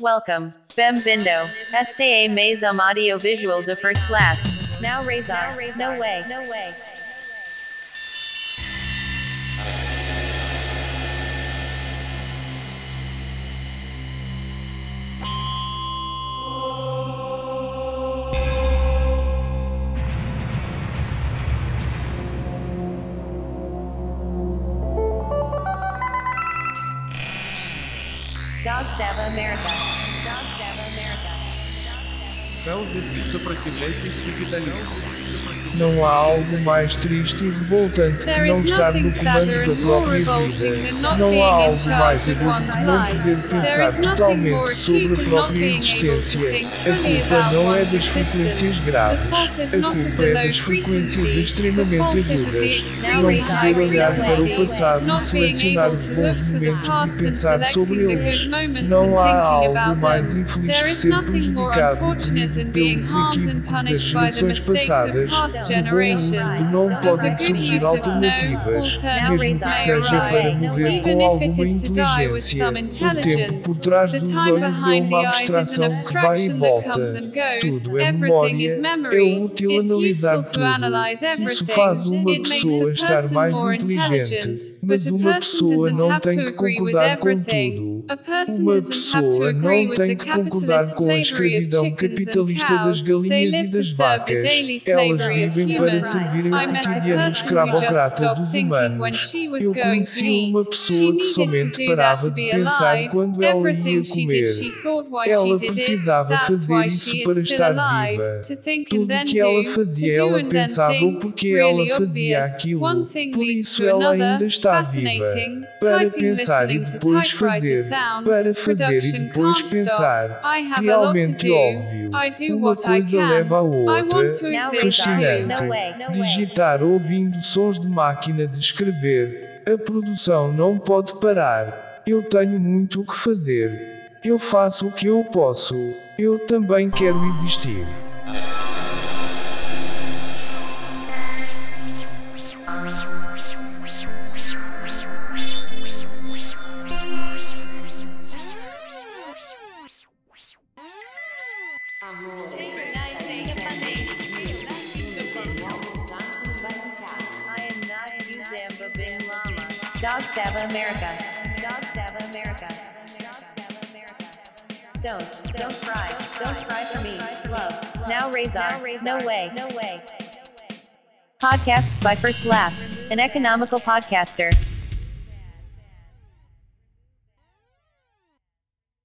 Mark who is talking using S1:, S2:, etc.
S1: Welcome. Bem-vindo. Este é mais um audiovisual de first class. Now Razor. No way. No way. Dog Sava America. Dog Sava America.
S2: Felves e сопротивляйтесь капитализму.
S3: Não há algo mais triste e revoltante que não estar no comando da própria vida. Não há algo mais agudo que não poder pensar totalmente sobre a própria existência. A culpa não é
S4: one's
S3: das frequências graves. A culpa é das frequências extremamente agudas. Não poder olhar para o passado e selecionar os bons momentos e pensar sobre eles. Não há algo mais infeliz que ser prejudicado
S4: and
S3: equívocos das gerações passadas. Do bom uso
S4: generations.
S3: não podem surgir alternativas, mesmo que seja para morrer com alguma inteligência. O tempo por trás dos
S4: time
S3: olhos é
S4: behind
S3: uma
S4: the eyes is
S3: abstração
S4: an
S3: que vai e
S4: abstraction that
S3: volta.
S4: comes and goes.
S3: Tudo é
S4: Everything
S3: memória.
S4: is
S3: É
S4: memory.
S3: útil analisar tudo. Isso faz uma
S4: It makes
S3: pessoa
S4: a
S3: estar mais
S4: more
S3: inteligente.
S4: intelligent.
S3: Mas
S4: But a
S3: uma
S4: person
S3: pessoa
S4: doesn't
S3: não
S4: have
S3: tem
S4: to
S3: que
S4: agree with
S3: concordar com
S4: everything.
S3: tudo. Uma pessoa não tem que concordar com a escravidão capitalista das galinhas e das vacas. Elas vivem para
S4: humans.
S3: servir o cotidiano escravocrata dos humanos. Eu conheci uma pessoa que somente parava de pensar quando ela ia comer. Ela precisava fazer isso para estar viva. Tudo
S4: then
S3: que ela fazia, ela pensava porque
S4: really
S3: ela fazia aquilo. Por isso ela ainda está viva. Para pensar e depois fazer. Para fazer e depois pensar.
S4: a
S3: Realmente óbvio. Uma coisa leva
S4: to
S3: outra. Fascinante. Digitar ouvindo sons de máquina de escrever. A produção não pode parar. Eu tenho muito o que fazer. Eu faço o que eu posso. Eu também quero existir.
S1: Dog Sava America. Dog Sava America. Don't, don't cry. Don't cry for me. Love. Now Razor. No way. No way. Podcasts by First Class, an economical podcaster.